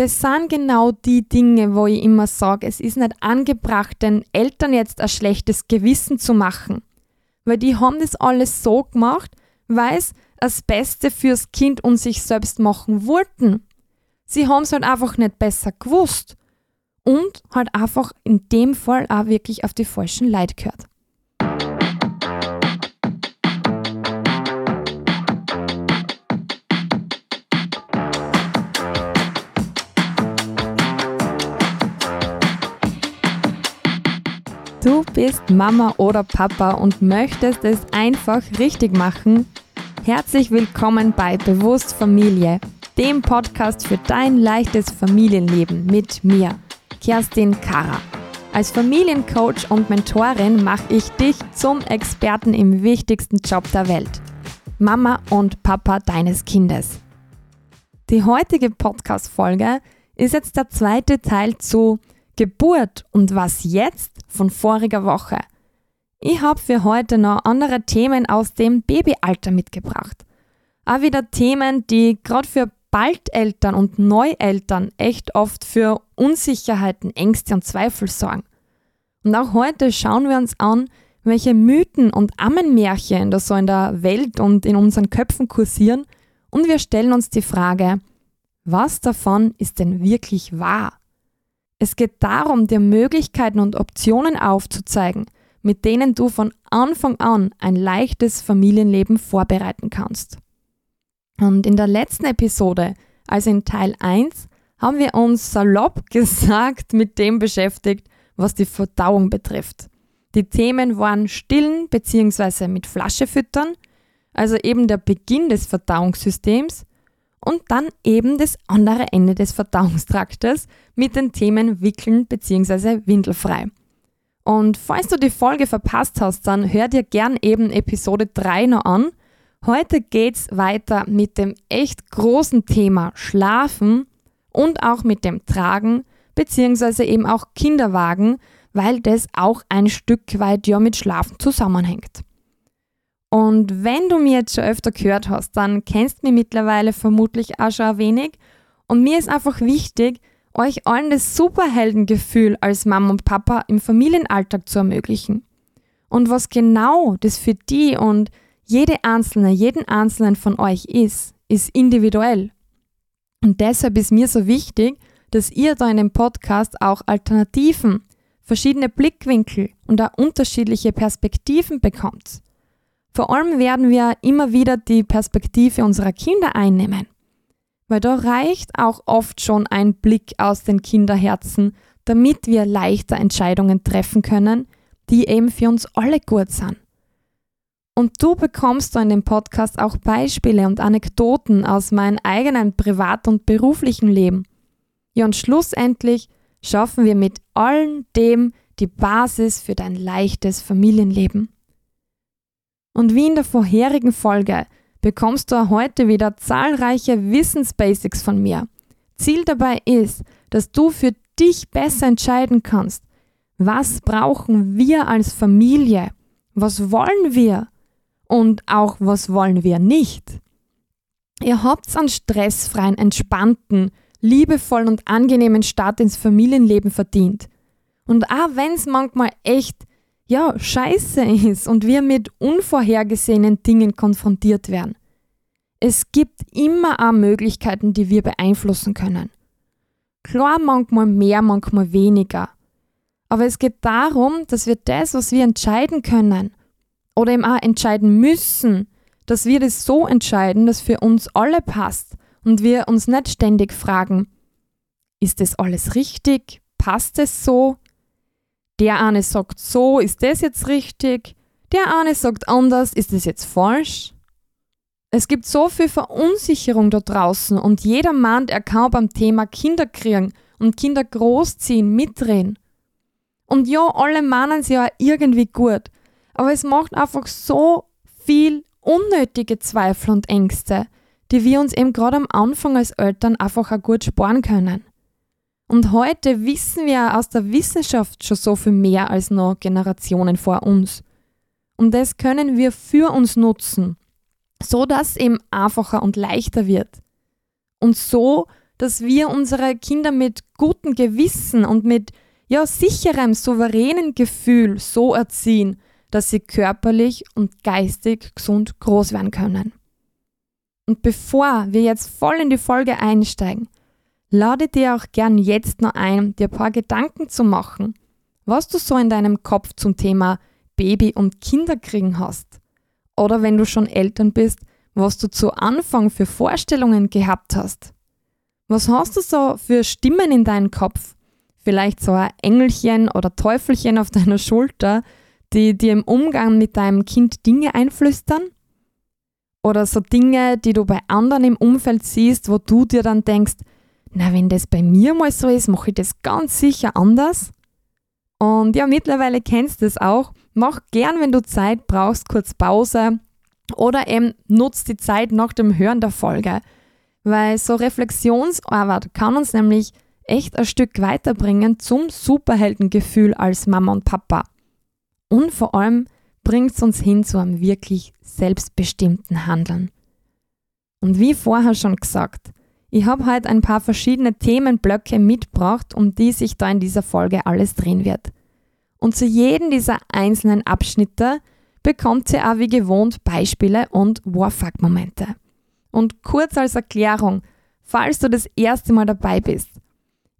das sind genau die Dinge, wo ich immer sage, es ist nicht angebracht, den Eltern jetzt ein schlechtes Gewissen zu machen. Weil die haben das alles so gemacht, weil es das Beste fürs Kind und sich selbst machen wollten. Sie haben es halt einfach nicht besser gewusst und halt einfach in dem Fall auch wirklich auf die falschen Leute gehört. Du bist Mama oder Papa und möchtest es einfach richtig machen? Herzlich willkommen bei Bewusst Familie, dem Podcast für dein leichtes Familienleben mit mir, Kerstin Kara. Als Familiencoach und Mentorin mache ich dich zum Experten im wichtigsten Job der Welt. Mama und Papa deines Kindes. Die heutige Podcast-Folge ist jetzt der zweite Teil zu Geburt und was jetzt von voriger Woche. Ich habe für heute noch andere Themen aus dem Babyalter mitgebracht. Auch wieder Themen, die gerade für Baldeltern und Neueltern echt oft für Unsicherheiten, Ängste und Zweifel sorgen. Und auch heute schauen wir uns an, welche Mythen und Ammenmärchen da so in der Welt und in unseren Köpfen kursieren und wir stellen uns die Frage, was davon ist denn wirklich wahr? Es geht darum, dir Möglichkeiten und Optionen aufzuzeigen, mit denen du von Anfang an ein leichtes Familienleben vorbereiten kannst. Und in der letzten Episode, also in Teil 1, haben wir uns salopp gesagt mit dem beschäftigt, was die Verdauung betrifft. Die Themen waren Stillen bzw. mit Flasche füttern, also eben der Beginn des Verdauungssystems und dann eben das andere Ende des Verdauungstraktes mit den Themen Wickeln bzw. Windelfrei. Und falls du die Folge verpasst hast, dann hör dir gern eben Episode 3 noch an. Heute geht's weiter mit dem echt großen Thema Schlafen und auch mit dem Tragen bzw. eben auch Kinderwagen, weil das auch ein Stück weit ja mit Schlafen zusammenhängt. Und wenn du mir jetzt schon öfter gehört hast, dann kennst du mich mittlerweile vermutlich auch schon ein wenig. Und mir ist einfach wichtig, euch allen das Superheldengefühl als Mama und Papa im Familienalltag zu ermöglichen. Und was genau das für die und jede einzelne, jeden einzelnen von euch ist, ist individuell. Und deshalb ist mir so wichtig, dass ihr da in dem Podcast auch Alternativen, verschiedene Blickwinkel und auch unterschiedliche Perspektiven bekommt. Vor allem werden wir immer wieder die Perspektive unserer Kinder einnehmen. Weil da reicht auch oft schon ein Blick aus den Kinderherzen, damit wir leichter Entscheidungen treffen können, die eben für uns alle gut sind. Und du bekommst da in dem Podcast auch Beispiele und Anekdoten aus meinem eigenen privat- und beruflichen Leben. Ja, und schlussendlich schaffen wir mit allem dem die Basis für dein leichtes Familienleben. Und wie in der vorherigen Folge bekommst du heute wieder zahlreiche Wissensbasics von mir. Ziel dabei ist, dass du für dich besser entscheiden kannst, was brauchen wir als Familie, was wollen wir und auch was wollen wir nicht. Ihr habt einen stressfreien, entspannten, liebevollen und angenehmen Start ins Familienleben verdient. Und auch wenn es manchmal echt ja, scheiße ist und wir mit unvorhergesehenen Dingen konfrontiert werden. Es gibt immer auch Möglichkeiten, die wir beeinflussen können. Klar, manchmal mehr, manchmal weniger. Aber es geht darum, dass wir das, was wir entscheiden können oder eben auch entscheiden müssen, dass wir das so entscheiden, dass für uns alle passt und wir uns nicht ständig fragen, ist das alles richtig? Passt es so? Der eine sagt so, ist das jetzt richtig? Der eine sagt anders, ist das jetzt falsch? Es gibt so viel Verunsicherung da draußen und jeder meint, er kann beim Thema Kinder kriegen und Kinder großziehen mitreden. Und ja, alle meinen es ja irgendwie gut, aber es macht einfach so viel unnötige Zweifel und Ängste, die wir uns eben gerade am Anfang als Eltern einfach auch gut sparen können. Und heute wissen wir aus der Wissenschaft schon so viel mehr als noch Generationen vor uns. Und das können wir für uns nutzen, so dass eben einfacher und leichter wird. Und so dass wir unsere Kinder mit gutem Gewissen und mit ja, sicherem, souveränen Gefühl so erziehen, dass sie körperlich und geistig gesund groß werden können. Und bevor wir jetzt voll in die Folge einsteigen, lade dir auch gern jetzt noch ein, dir ein paar Gedanken zu machen, was du so in deinem Kopf zum Thema Baby und Kinderkriegen hast. Oder wenn du schon Eltern bist, was du zu Anfang für Vorstellungen gehabt hast. Was hast du so für Stimmen in deinem Kopf? Vielleicht so ein Engelchen oder Teufelchen auf deiner Schulter, die dir im Umgang mit deinem Kind Dinge einflüstern? Oder so Dinge, die du bei anderen im Umfeld siehst, wo du dir dann denkst, na, wenn das bei mir mal so ist, mache ich das ganz sicher anders. Und ja, mittlerweile kennst du es auch. Mach gern, wenn du Zeit brauchst, kurz Pause oder eben nutzt die Zeit nach dem Hören der Folge. Weil so Reflexionsarbeit kann uns nämlich echt ein Stück weiterbringen zum Superheldengefühl als Mama und Papa. Und vor allem bringt es uns hin zu einem wirklich selbstbestimmten Handeln. Und wie vorher schon gesagt, ich habe heute ein paar verschiedene Themenblöcke mitgebracht, um die sich da in dieser Folge alles drehen wird. Und zu jedem dieser einzelnen Abschnitte bekommt sie auch wie gewohnt Beispiele und Warfuck-Momente. Und kurz als Erklärung, falls du das erste Mal dabei bist.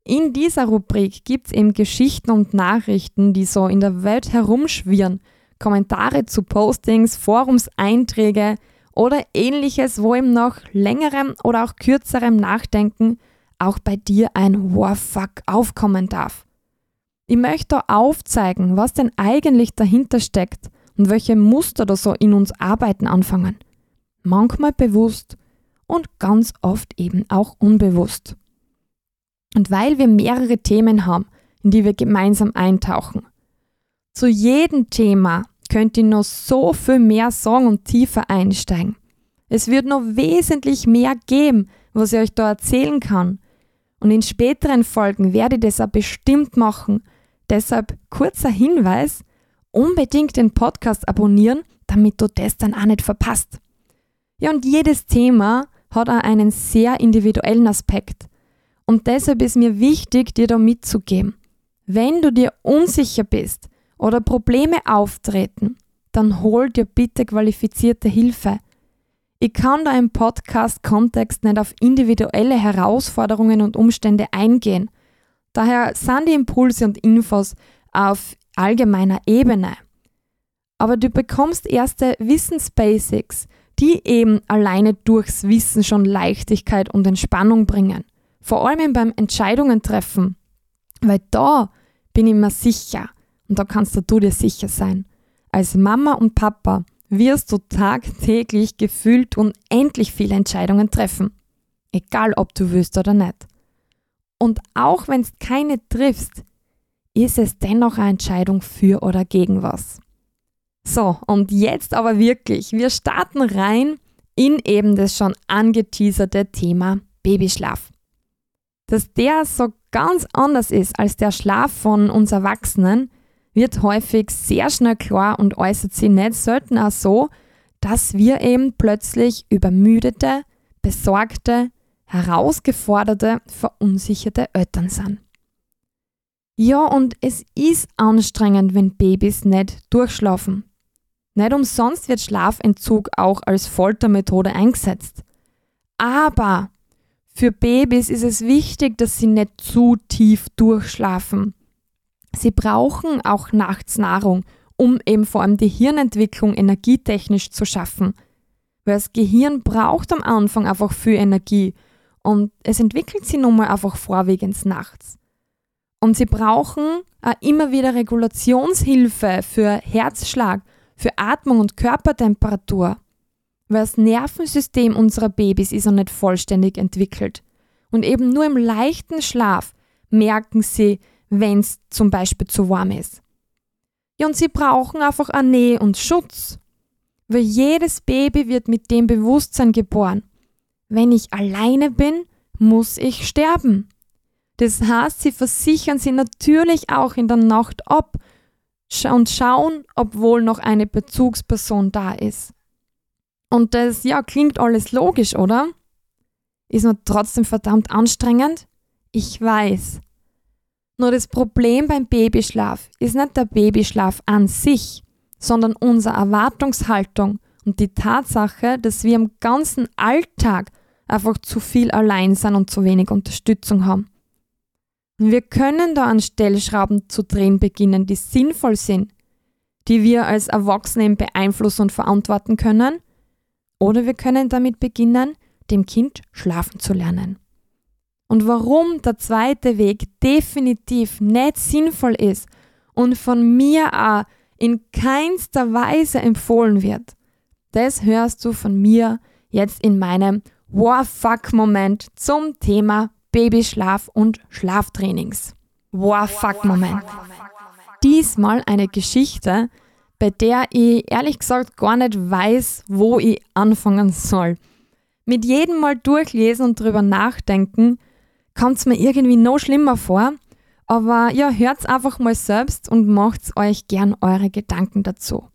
In dieser Rubrik gibt es eben Geschichten und Nachrichten, die so in der Welt herumschwirren, Kommentare zu Postings, Forumseinträge, oder ähnliches, wo im noch längerem oder auch kürzerem Nachdenken auch bei dir ein Warfuck aufkommen darf. Ich möchte aufzeigen, was denn eigentlich dahinter steckt und welche Muster da so in uns arbeiten anfangen. Manchmal bewusst und ganz oft eben auch unbewusst. Und weil wir mehrere Themen haben, in die wir gemeinsam eintauchen. Zu jedem Thema könnt ihr noch so viel mehr sagen und tiefer einsteigen. Es wird noch wesentlich mehr geben, was ich euch da erzählen kann. Und in späteren Folgen werde ich das auch bestimmt machen. Deshalb kurzer Hinweis, unbedingt den Podcast abonnieren, damit du das dann auch nicht verpasst. Ja, und jedes Thema hat auch einen sehr individuellen Aspekt. Und deshalb ist mir wichtig, dir da mitzugeben. Wenn du dir unsicher bist, oder Probleme auftreten, dann hol dir bitte qualifizierte Hilfe. Ich kann da im Podcast-Kontext nicht auf individuelle Herausforderungen und Umstände eingehen. Daher sind die Impulse und Infos auf allgemeiner Ebene. Aber du bekommst erste Wissensbasics, die eben alleine durchs Wissen schon Leichtigkeit und Entspannung bringen. Vor allem beim Entscheidungen treffen. Weil da bin ich mir sicher, und da kannst du dir sicher sein. Als Mama und Papa wirst du tagtäglich gefühlt unendlich viele Entscheidungen treffen. Egal ob du willst oder nicht. Und auch wenn es keine triffst, ist es dennoch eine Entscheidung für oder gegen was. So, und jetzt aber wirklich, wir starten rein in eben das schon angeteaserte Thema Babyschlaf. Dass der so ganz anders ist als der Schlaf von uns Erwachsenen, wird häufig sehr schnell klar und äußert sich nicht selten auch so, dass wir eben plötzlich übermüdete, besorgte, herausgeforderte, verunsicherte Eltern sind. Ja, und es ist anstrengend, wenn Babys nicht durchschlafen. Nicht umsonst wird Schlafentzug auch als Foltermethode eingesetzt. Aber für Babys ist es wichtig, dass sie nicht zu tief durchschlafen. Sie brauchen auch nachts Nahrung, um eben vor allem die Hirnentwicklung energietechnisch zu schaffen. Weil das Gehirn braucht am Anfang einfach viel Energie und es entwickelt sich nun mal einfach vorwiegend nachts. Und sie brauchen auch immer wieder Regulationshilfe für Herzschlag, für Atmung und Körpertemperatur. Weil das Nervensystem unserer Babys ist noch nicht vollständig entwickelt. Und eben nur im leichten Schlaf merken sie, wenn es zum Beispiel zu warm ist. Ja, und sie brauchen einfach eine Nähe und Schutz. Weil jedes Baby wird mit dem Bewusstsein geboren. Wenn ich alleine bin, muss ich sterben. Das heißt, sie versichern sie natürlich auch in der Nacht ab und schauen, ob wohl noch eine Bezugsperson da ist. Und das, ja, klingt alles logisch, oder? ist mir trotzdem verdammt anstrengend? Ich weiß. Nur das Problem beim Babyschlaf ist nicht der Babyschlaf an sich, sondern unsere Erwartungshaltung und die Tatsache, dass wir im ganzen Alltag einfach zu viel allein sind und zu wenig Unterstützung haben. wir können da an Stellschrauben zu drehen beginnen, die sinnvoll sind, die wir als Erwachsene beeinflussen und verantworten können, oder wir können damit beginnen, dem Kind schlafen zu lernen. Und warum der zweite Weg definitiv nicht sinnvoll ist und von mir auch in keinster Weise empfohlen wird, das hörst du von mir jetzt in meinem War-Fuck-Moment zum Thema Babyschlaf und Schlaftrainings. War-Fuck-Moment. Diesmal eine Geschichte, bei der ich ehrlich gesagt gar nicht weiß, wo ich anfangen soll. Mit jedem Mal durchlesen und drüber nachdenken, kommt es mir irgendwie noch schlimmer vor. Aber ja, hört's einfach mal selbst und macht euch gern eure Gedanken dazu.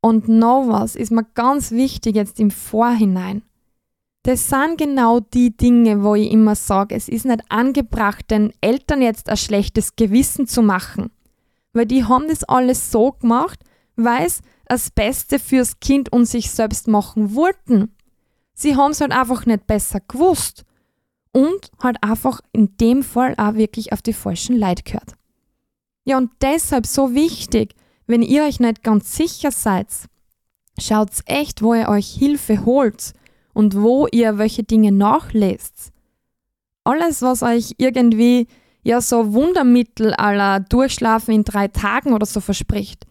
Und noch was ist mir ganz wichtig jetzt im Vorhinein. Das sind genau die Dinge, wo ich immer sage, es ist nicht angebracht, den Eltern jetzt ein schlechtes Gewissen zu machen. Weil die haben das alles so gemacht, weil sie das Beste fürs Kind und sich selbst machen wollten. Sie haben es halt einfach nicht besser gewusst und halt einfach in dem Fall auch wirklich auf die falschen Leute gehört. Ja, und deshalb so wichtig, wenn ihr euch nicht ganz sicher seid, schaut echt, wo ihr euch Hilfe holt und wo ihr welche Dinge nachlest. Alles, was euch irgendwie ja so Wundermittel aller Durchschlafen in drei Tagen oder so verspricht,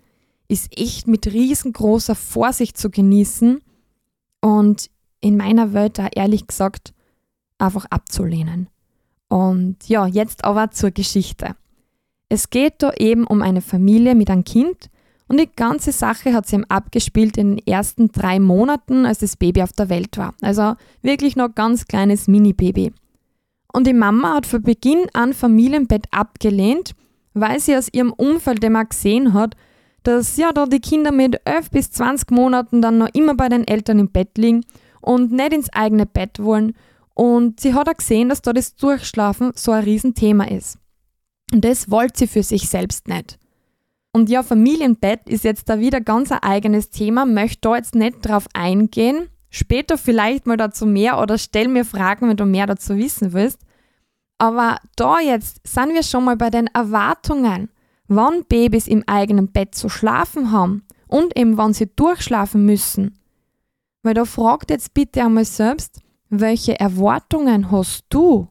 ist echt mit riesengroßer Vorsicht zu genießen und in meiner Welt da ehrlich gesagt einfach abzulehnen. Und ja, jetzt aber zur Geschichte. Es geht da eben um eine Familie mit einem Kind und die ganze Sache hat sich abgespielt in den ersten drei Monaten, als das Baby auf der Welt war. Also wirklich noch ganz kleines Mini-Baby. Und die Mama hat von Beginn an Familienbett abgelehnt, weil sie aus ihrem Umfeld immer gesehen hat, dass ja da die Kinder mit 11 bis 20 Monaten dann noch immer bei den Eltern im Bett liegen und nicht ins eigene Bett wollen und sie hat auch gesehen, dass da das Durchschlafen so ein Riesenthema ist. Und das wollte sie für sich selbst nicht. Und ja, Familienbett ist jetzt da wieder ganz ein eigenes Thema, möchte da jetzt nicht drauf eingehen. Später vielleicht mal dazu mehr oder stell mir Fragen, wenn du mehr dazu wissen willst. Aber da jetzt sind wir schon mal bei den Erwartungen, wann Babys im eigenen Bett zu schlafen haben und eben wann sie durchschlafen müssen. Weil da fragt jetzt bitte einmal selbst, welche Erwartungen hast du?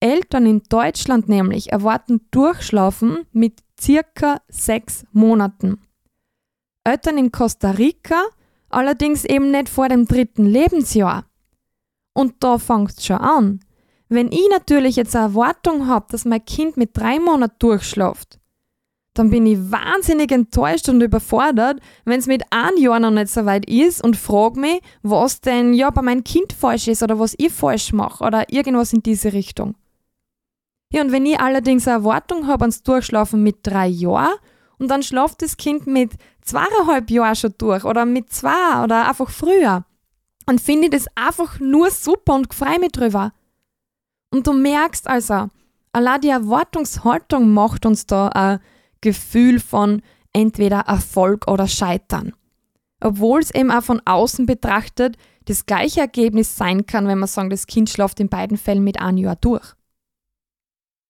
Eltern in Deutschland nämlich erwarten Durchschlafen mit circa sechs Monaten. Eltern in Costa Rica allerdings eben nicht vor dem dritten Lebensjahr. Und da fängt schon an. Wenn ich natürlich jetzt eine Erwartung habe, dass mein Kind mit drei Monaten durchschläft, dann bin ich wahnsinnig enttäuscht und überfordert, wenn es mit einem Jahr noch nicht so weit ist und frage mich, was denn ja bei meinem Kind falsch ist oder was ich falsch mache oder irgendwas in diese Richtung. Ja, und wenn ich allerdings eine Erwartung habe ans Durchschlafen mit drei Jahren und dann schlaft das Kind mit zweieinhalb Jahren schon durch oder mit zwei oder einfach früher, dann finde ich das einfach nur super und freue mich drüber. Und du merkst also, allein die Erwartungshaltung macht uns da ein Gefühl von entweder Erfolg oder Scheitern. Obwohl es eben auch von außen betrachtet das gleiche Ergebnis sein kann, wenn man sagen, das Kind schläft in beiden Fällen mit einem Jahr durch.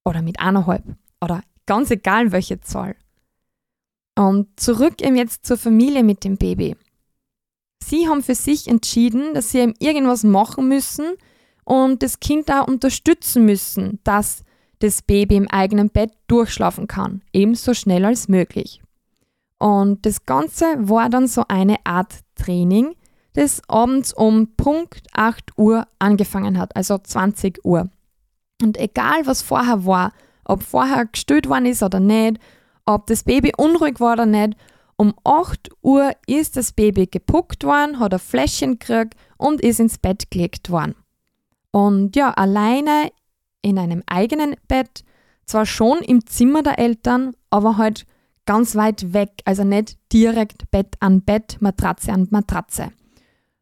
Oder mit eineinhalb. Oder ganz egal welche Zahl. Und zurück eben jetzt zur Familie mit dem Baby. Sie haben für sich entschieden, dass sie eben irgendwas machen müssen und das Kind auch unterstützen müssen, dass das Baby im eigenen Bett durchschlafen kann, ebenso schnell als möglich. Und das Ganze war dann so eine Art Training, das abends um Punkt 8 Uhr angefangen hat, also 20 Uhr. Und egal was vorher war, ob vorher gestillt worden ist oder nicht, ob das Baby unruhig war oder nicht, um 8 Uhr ist das Baby gepuckt worden, hat ein Fläschchen gekriegt und ist ins Bett gelegt worden. Und ja, alleine in einem eigenen Bett, zwar schon im Zimmer der Eltern, aber halt ganz weit weg, also nicht direkt Bett an Bett, Matratze an Matratze.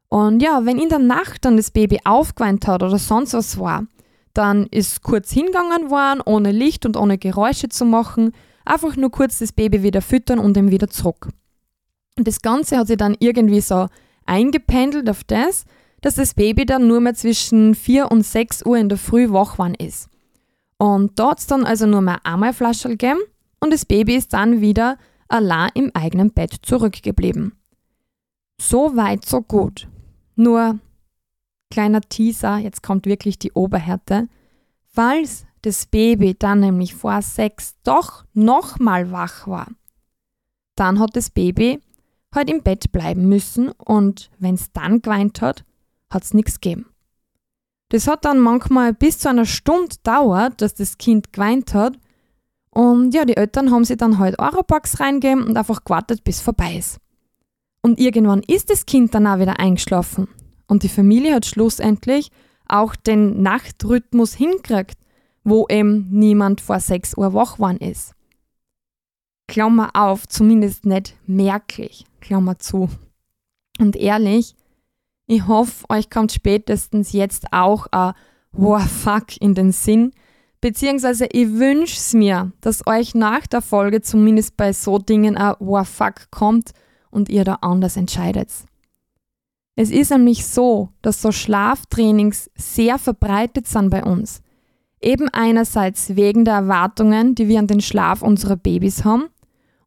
Und ja, wenn in der Nacht dann das Baby aufgeweint hat oder sonst was war, dann ist kurz hingegangen worden, ohne Licht und ohne Geräusche zu machen, einfach nur kurz das Baby wieder füttern und ihm wieder zurück. Und das Ganze hat sich dann irgendwie so eingependelt auf das, dass das Baby dann nur mehr zwischen 4 und 6 Uhr in der Früh wach geworden ist. Und da hat es dann also nur mehr einmal Flasche gegeben und das Baby ist dann wieder allein im eigenen Bett zurückgeblieben. So weit, so gut. Nur kleiner Teaser, jetzt kommt wirklich die Oberhärte. Falls das Baby dann nämlich vor sechs doch nochmal wach war, dann hat das Baby halt im Bett bleiben müssen und wenn es dann geweint hat, hat es nichts gegeben. Das hat dann manchmal bis zu einer Stunde dauert, dass das Kind geweint hat. Und ja, die Eltern haben sich dann halt Europax reingegeben und einfach gewartet, bis vorbei ist. Und irgendwann ist das Kind dann auch wieder eingeschlafen. Und die Familie hat schlussendlich auch den Nachtrhythmus hingekriegt, wo eben niemand vor 6 Uhr wach geworden ist. Klammer auf, zumindest nicht merklich, Klammer zu. Und ehrlich, ich hoffe, euch kommt spätestens jetzt auch ein Wow, fuck in den Sinn. Beziehungsweise ich wünsche es mir, dass euch nach der Folge zumindest bei so Dingen ein Wow, fuck kommt und ihr da anders entscheidet. Es ist nämlich so, dass so Schlaftrainings sehr verbreitet sind bei uns. Eben einerseits wegen der Erwartungen, die wir an den Schlaf unserer Babys haben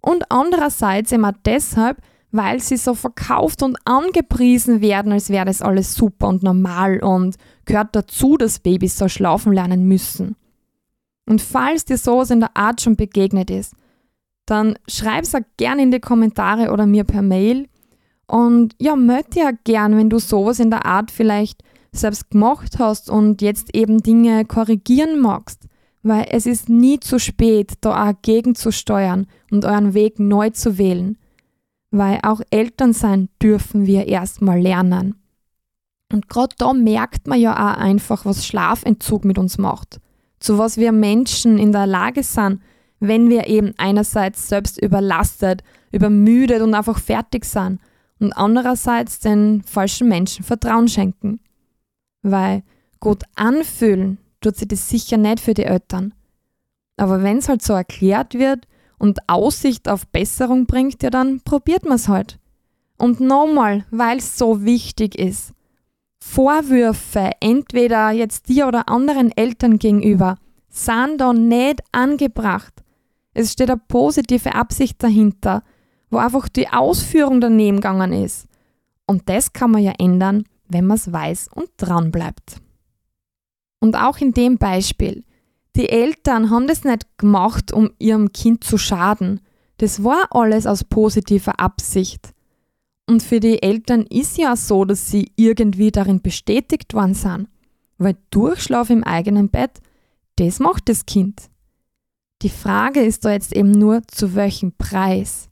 und andererseits immer deshalb, weil sie so verkauft und angepriesen werden, als wäre das alles super und normal und gehört dazu, dass Babys so schlafen lernen müssen. Und falls dir sowas in der Art schon begegnet ist, dann schreib es auch gerne in die Kommentare oder mir per Mail. Und ja, melde ja gern, wenn du sowas in der Art vielleicht selbst gemacht hast und jetzt eben Dinge korrigieren magst. Weil es ist nie zu spät, da auch gegenzusteuern und euren Weg neu zu wählen weil auch Eltern sein dürfen wir erstmal lernen. Und gerade da merkt man ja auch einfach, was Schlafentzug mit uns macht. Zu was wir Menschen in der Lage sind, wenn wir eben einerseits selbst überlastet, übermüdet und einfach fertig sind und andererseits den falschen Menschen Vertrauen schenken. Weil gut anfühlen tut sich das sicher nicht für die Eltern. Aber wenn es halt so erklärt wird, und Aussicht auf Besserung bringt, ja dann probiert man es halt. Und nochmal, weil es so wichtig ist. Vorwürfe, entweder jetzt dir oder anderen Eltern gegenüber, sind da nicht angebracht. Es steht eine positive Absicht dahinter, wo einfach die Ausführung daneben gegangen ist. Und das kann man ja ändern, wenn man es weiß und dran bleibt. Und auch in dem Beispiel, die Eltern haben das nicht gemacht, um ihrem Kind zu schaden. Das war alles aus positiver Absicht. Und für die Eltern ist ja so, dass sie irgendwie darin bestätigt worden sind. Weil Durchschlaf im eigenen Bett, das macht das Kind. Die Frage ist da jetzt eben nur, zu welchem Preis.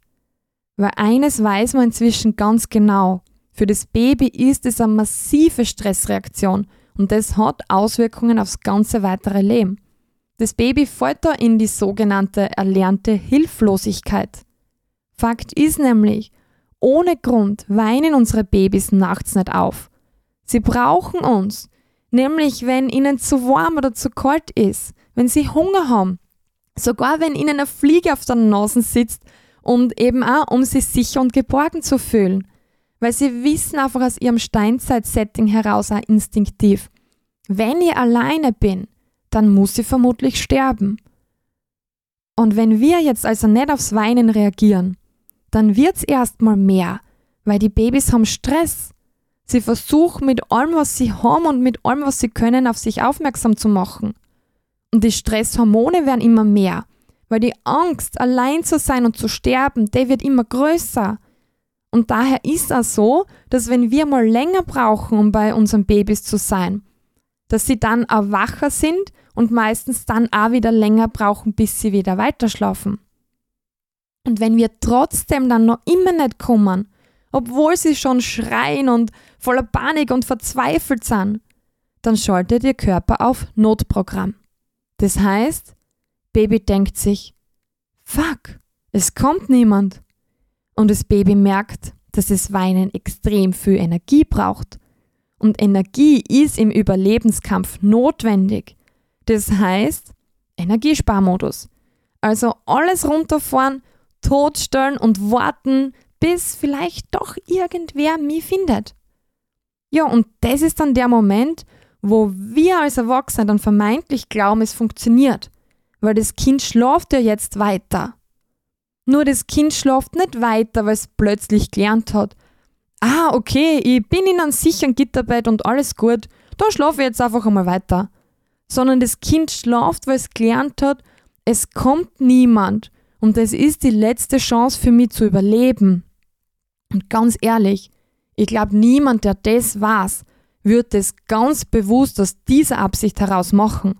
Weil eines weiß man inzwischen ganz genau. Für das Baby ist es eine massive Stressreaktion und das hat Auswirkungen aufs ganze weitere Leben. Das Baby fällt da in die sogenannte erlernte Hilflosigkeit. Fakt ist nämlich, ohne Grund weinen unsere Babys nachts nicht auf. Sie brauchen uns, nämlich wenn ihnen zu warm oder zu kalt ist, wenn sie Hunger haben, sogar wenn ihnen eine Fliege auf der Nase sitzt und eben auch, um sich sicher und geborgen zu fühlen. Weil sie wissen einfach aus ihrem Steinzeit-Setting heraus auch instinktiv, wenn ich alleine bin, dann muss sie vermutlich sterben. Und wenn wir jetzt also nicht aufs Weinen reagieren, dann wird's erstmal mehr, weil die Babys haben Stress. Sie versuchen mit allem, was sie haben und mit allem, was sie können, auf sich aufmerksam zu machen. Und die Stresshormone werden immer mehr, weil die Angst, allein zu sein und zu sterben, der wird immer größer. Und daher ist es so, dass wenn wir mal länger brauchen, um bei unseren Babys zu sein, dass sie dann erwacher sind und meistens dann auch wieder länger brauchen, bis sie wieder weiterschlafen. Und wenn wir trotzdem dann noch immer nicht kommen, obwohl sie schon schreien und voller Panik und verzweifelt sind, dann schaltet ihr Körper auf Notprogramm. Das heißt, Baby denkt sich, fuck, es kommt niemand. Und das Baby merkt, dass das Weinen extrem viel Energie braucht. Und Energie ist im Überlebenskampf notwendig. Das heißt, Energiesparmodus. Also alles runterfahren, totstellen und warten, bis vielleicht doch irgendwer mich findet. Ja, und das ist dann der Moment, wo wir als Erwachsene dann vermeintlich glauben, es funktioniert, weil das Kind schlaft ja jetzt weiter. Nur das Kind schlaft nicht weiter, weil es plötzlich gelernt hat. Ah, okay, ich bin in einem sicheren Gitterbett und alles gut, da schlafe ich jetzt einfach einmal weiter. Sondern das Kind schlaft, weil es gelernt hat, es kommt niemand und es ist die letzte Chance für mich zu überleben. Und ganz ehrlich, ich glaube, niemand, der das weiß, wird es ganz bewusst aus dieser Absicht heraus machen.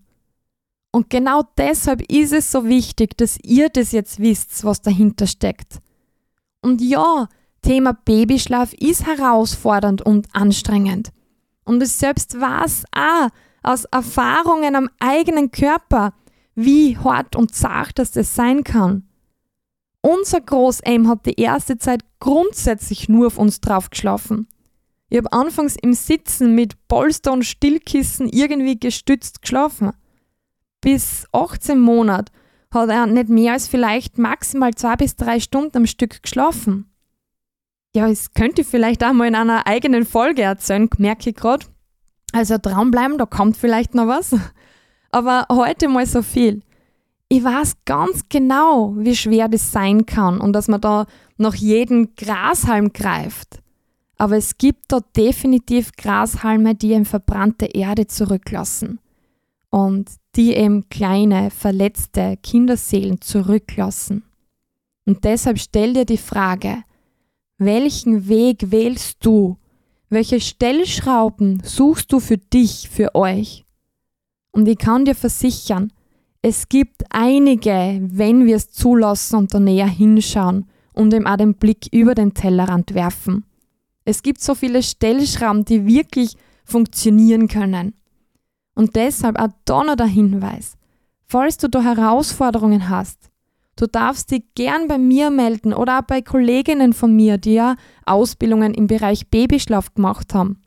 Und genau deshalb ist es so wichtig, dass ihr das jetzt wisst, was dahinter steckt. Und ja, Thema Babyschlaf ist herausfordernd und anstrengend. Und es selbst weiß auch aus Erfahrungen am eigenen Körper, wie hart und zart das, das sein kann. Unser Groß-Aim hat die erste Zeit grundsätzlich nur auf uns drauf geschlafen. Ich habe anfangs im Sitzen mit Polster und Stillkissen irgendwie gestützt geschlafen. Bis 18 Monate hat er nicht mehr als vielleicht maximal zwei bis drei Stunden am Stück geschlafen. Ja, es könnte ich vielleicht auch mal in einer eigenen Folge erzählen, merke ich gerade. Also dranbleiben, da kommt vielleicht noch was. Aber heute mal so viel ich weiß ganz genau, wie schwer das sein kann und dass man da nach jedem Grashalm greift. Aber es gibt da definitiv Grashalme, die eben verbrannte Erde zurücklassen und die eben kleine, verletzte Kinderseelen zurücklassen. Und deshalb stell dir die Frage, welchen Weg wählst du? Welche Stellschrauben suchst du für dich, für euch? Und ich kann dir versichern, es gibt einige, wenn wir es zulassen und da näher hinschauen und eben auch den Blick über den Tellerrand werfen. Es gibt so viele Stellschrauben, die wirklich funktionieren können. Und deshalb auch da noch der Hinweis. Falls du da Herausforderungen hast, du darfst dich gern bei mir melden oder auch bei Kolleginnen von mir, die ja Ausbildungen im Bereich Babyschlaf gemacht haben.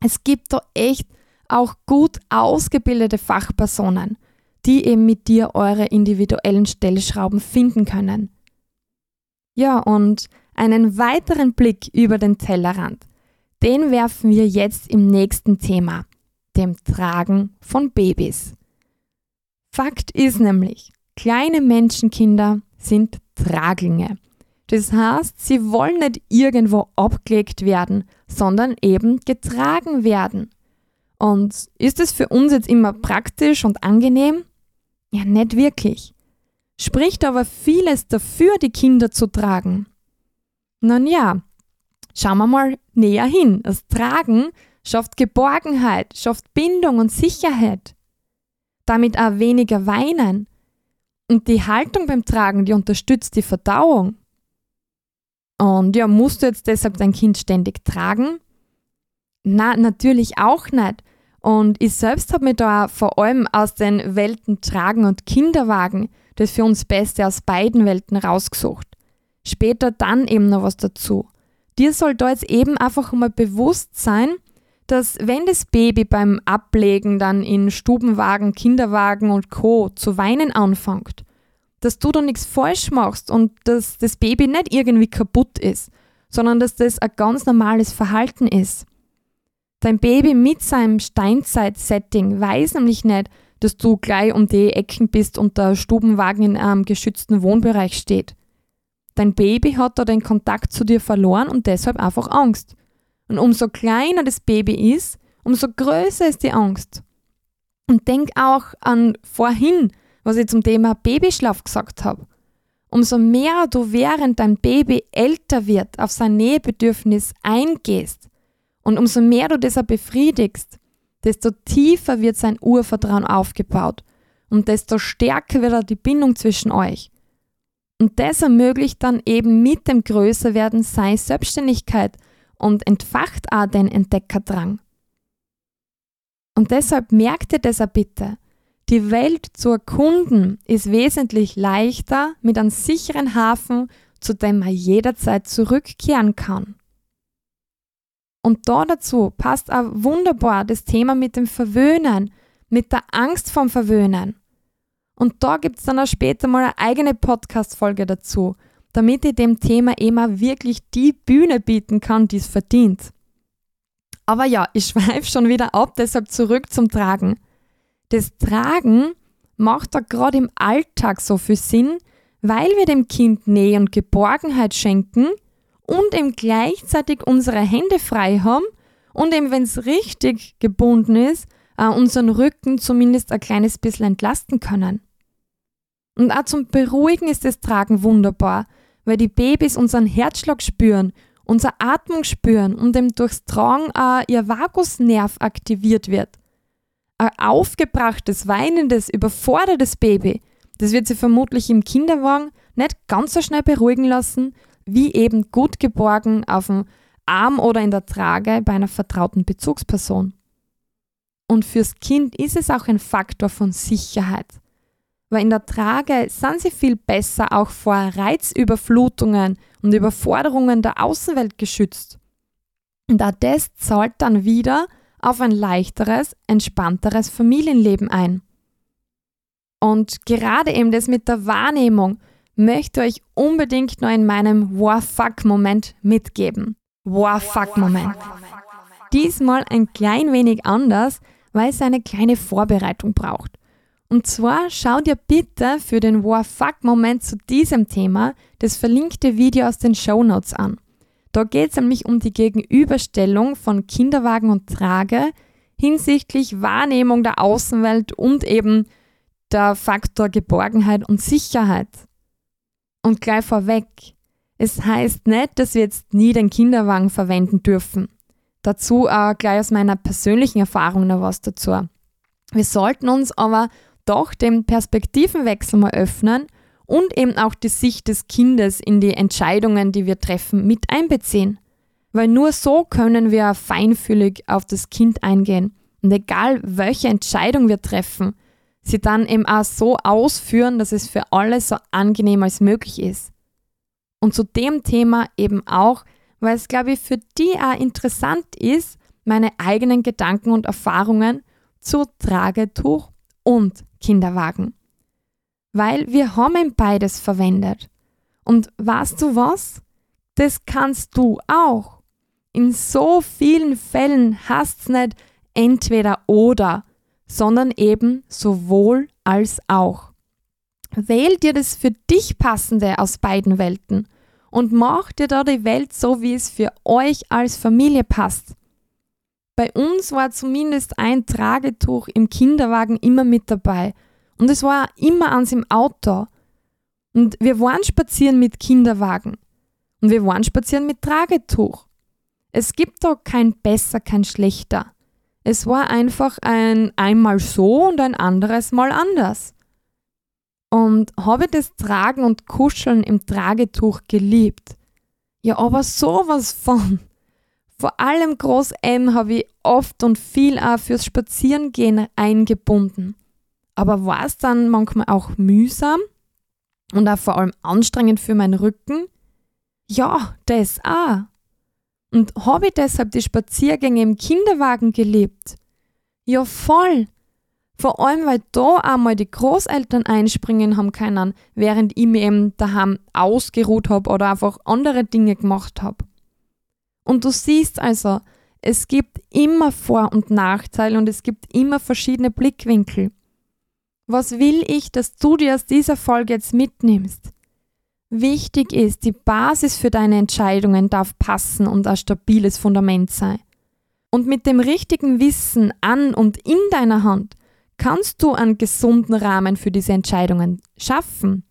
Es gibt da echt auch gut ausgebildete Fachpersonen die eben mit dir eure individuellen Stellschrauben finden können. Ja, und einen weiteren Blick über den Tellerrand, den werfen wir jetzt im nächsten Thema, dem Tragen von Babys. Fakt ist nämlich, kleine Menschenkinder sind Traglinge. Das heißt, sie wollen nicht irgendwo abgelegt werden, sondern eben getragen werden. Und ist es für uns jetzt immer praktisch und angenehm? Ja, nicht wirklich. Spricht aber vieles dafür, die Kinder zu tragen. Nun ja, schauen wir mal näher hin. Das Tragen schafft Geborgenheit, schafft Bindung und Sicherheit. Damit auch weniger weinen. Und die Haltung beim Tragen, die unterstützt die Verdauung. Und ja, musst du jetzt deshalb dein Kind ständig tragen? Na, natürlich auch nicht. Und ich selbst habe mir da vor allem aus den Welten Tragen und Kinderwagen das für uns Beste aus beiden Welten rausgesucht. Später dann eben noch was dazu. Dir soll da jetzt eben einfach mal bewusst sein, dass wenn das Baby beim Ablegen dann in Stubenwagen, Kinderwagen und Co. zu weinen anfängt, dass du da nichts falsch machst und dass das Baby nicht irgendwie kaputt ist, sondern dass das ein ganz normales Verhalten ist. Dein Baby mit seinem Steinzeit-Setting weiß nämlich nicht, dass du gleich um die Ecken bist und der Stubenwagen in einem geschützten Wohnbereich steht. Dein Baby hat da den Kontakt zu dir verloren und deshalb einfach Angst. Und umso kleiner das Baby ist, umso größer ist die Angst. Und denk auch an vorhin, was ich zum Thema Babyschlaf gesagt habe. Umso mehr du während dein Baby älter wird auf sein Nähebedürfnis eingehst, und umso mehr du das befriedigst, desto tiefer wird sein Urvertrauen aufgebaut und desto stärker wird auch die Bindung zwischen euch. Und das ermöglicht dann eben mit dem Größerwerden seine Selbstständigkeit und entfacht auch den Entdeckerdrang. Und deshalb merkt ihr das auch bitte. Die Welt zu erkunden ist wesentlich leichter mit einem sicheren Hafen, zu dem man jederzeit zurückkehren kann. Und da dazu passt auch wunderbar das Thema mit dem Verwöhnen, mit der Angst vom Verwöhnen. Und da gibt es dann auch später mal eine eigene Podcast-Folge dazu, damit ich dem Thema immer wirklich die Bühne bieten kann, die es verdient. Aber ja, ich schweife schon wieder ab, deshalb zurück zum Tragen. Das Tragen macht da gerade im Alltag so viel Sinn, weil wir dem Kind Nähe und Geborgenheit schenken und eben gleichzeitig unsere Hände frei haben und eben, wenn es richtig gebunden ist, äh, unseren Rücken zumindest ein kleines bisschen entlasten können. Und auch zum Beruhigen ist das Tragen wunderbar, weil die Babys unseren Herzschlag spüren, unsere Atmung spüren und eben durchs Tragen auch ihr Vagusnerv aktiviert wird. Ein aufgebrachtes, weinendes, überfordertes Baby, das wird sie vermutlich im Kinderwagen nicht ganz so schnell beruhigen lassen, wie eben gut geborgen auf dem Arm oder in der Trage bei einer vertrauten Bezugsperson. Und fürs Kind ist es auch ein Faktor von Sicherheit. Weil in der Trage sind sie viel besser auch vor Reizüberflutungen und Überforderungen der Außenwelt geschützt. Und auch das zahlt dann wieder auf ein leichteres, entspannteres Familienleben ein. Und gerade eben das mit der Wahrnehmung möchte euch unbedingt noch in meinem War-Fuck-Moment mitgeben. War-Fuck-Moment. Diesmal ein klein wenig anders, weil es eine kleine Vorbereitung braucht. Und zwar schau dir bitte für den War-Fuck-Moment zu diesem Thema das verlinkte Video aus den Show Notes an. Da geht es nämlich um die Gegenüberstellung von Kinderwagen und Trage hinsichtlich Wahrnehmung der Außenwelt und eben der Faktor Geborgenheit und Sicherheit. Und gleich vorweg, es heißt nicht, dass wir jetzt nie den Kinderwagen verwenden dürfen. Dazu auch gleich aus meiner persönlichen Erfahrung noch was dazu. Wir sollten uns aber doch den Perspektivenwechsel mal öffnen und eben auch die Sicht des Kindes in die Entscheidungen, die wir treffen, mit einbeziehen. Weil nur so können wir feinfühlig auf das Kind eingehen. Und egal welche Entscheidung wir treffen, sie dann eben auch so ausführen, dass es für alle so angenehm als möglich ist. Und zu dem Thema eben auch, weil es, glaube ich, für die auch interessant ist, meine eigenen Gedanken und Erfahrungen zu Tragetuch und Kinderwagen. Weil wir haben beides verwendet. Und weißt du was? Das kannst du auch. In so vielen Fällen hast nicht entweder oder, sondern eben sowohl als auch. Wähl dir das für dich passende aus beiden Welten und mach dir da die Welt so, wie es für euch als Familie passt. Bei uns war zumindest ein Tragetuch im Kinderwagen immer mit dabei und es war immer ans im Auto. Und wir waren spazieren mit Kinderwagen und wir waren spazieren mit Tragetuch. Es gibt da kein besser, kein schlechter. Es war einfach ein einmal so und ein anderes Mal anders. Und habe das Tragen und Kuscheln im Tragetuch geliebt. Ja, aber sowas von. Vor allem Groß M habe ich oft und viel auch fürs Spazierengehen eingebunden. Aber war es dann manchmal auch mühsam und auch vor allem anstrengend für meinen Rücken? Ja, das auch. Und habe ich deshalb die Spaziergänge im Kinderwagen geliebt? Ja, voll. Vor allem, weil da einmal die Großeltern einspringen haben können, während ich mir eben daheim ausgeruht habe oder einfach andere Dinge gemacht habe. Und du siehst also, es gibt immer Vor- und Nachteile und es gibt immer verschiedene Blickwinkel. Was will ich, dass du dir aus dieser Folge jetzt mitnimmst? Wichtig ist, die Basis für deine Entscheidungen darf passen und ein stabiles Fundament sein. Und mit dem richtigen Wissen an und in deiner Hand kannst du einen gesunden Rahmen für diese Entscheidungen schaffen.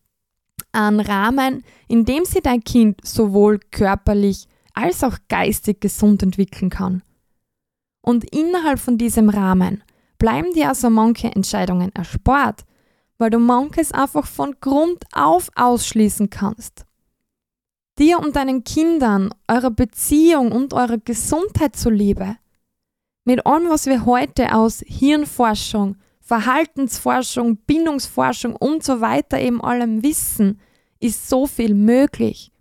Einen Rahmen, in dem sich dein Kind sowohl körperlich als auch geistig gesund entwickeln kann. Und innerhalb von diesem Rahmen bleiben dir also manche Entscheidungen erspart, weil du manches einfach von Grund auf ausschließen kannst. Dir und deinen Kindern, eurer Beziehung und eurer Gesundheit zuliebe. Mit allem, was wir heute aus Hirnforschung, Verhaltensforschung, Bindungsforschung und so weiter eben allem wissen, ist so viel möglich.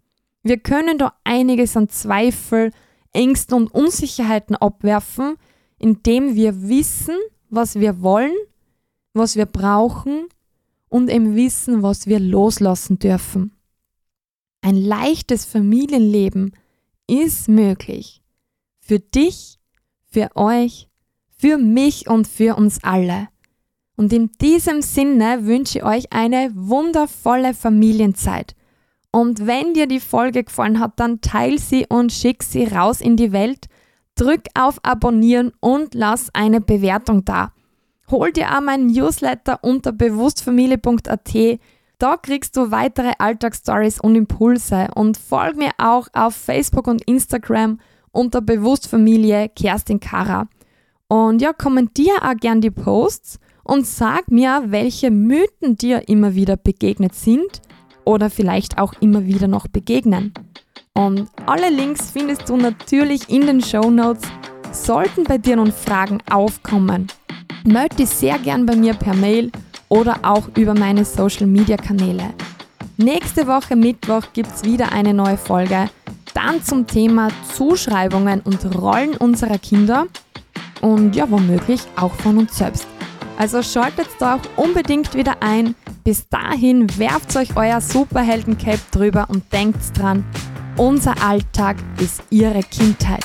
Wir können da einiges an Zweifel, Ängsten und Unsicherheiten abwerfen, indem wir wissen, was wir wollen, was wir brauchen und eben wissen, was wir loslassen dürfen. Ein leichtes Familienleben ist möglich. Für dich, für euch, für mich und für uns alle. Und in diesem Sinne wünsche ich euch eine wundervolle Familienzeit. Und wenn dir die Folge gefallen hat, dann teil sie und schick sie raus in die Welt. Drück auf Abonnieren und lass eine Bewertung da. Hol dir auch meinen Newsletter unter bewusstfamilie.at. Da kriegst du weitere Alltagsstories und Impulse und folg mir auch auf Facebook und Instagram unter Bewusstfamilie Kerstin Kara. Und ja, kommentier auch gern die Posts und sag mir, welche Mythen dir immer wieder begegnet sind oder vielleicht auch immer wieder noch begegnen. Und alle Links findest du natürlich in den Show Notes. Sollten bei dir nun Fragen aufkommen, melde dich sehr gern bei mir per Mail oder auch über meine Social Media Kanäle. Nächste Woche Mittwoch gibt es wieder eine neue Folge. Dann zum Thema Zuschreibungen und Rollen unserer Kinder und ja, womöglich auch von uns selbst. Also schaltet da auch unbedingt wieder ein. Bis dahin werft euch euer Superhelden-Cape drüber und denkt dran, unser Alltag ist ihre Kindheit.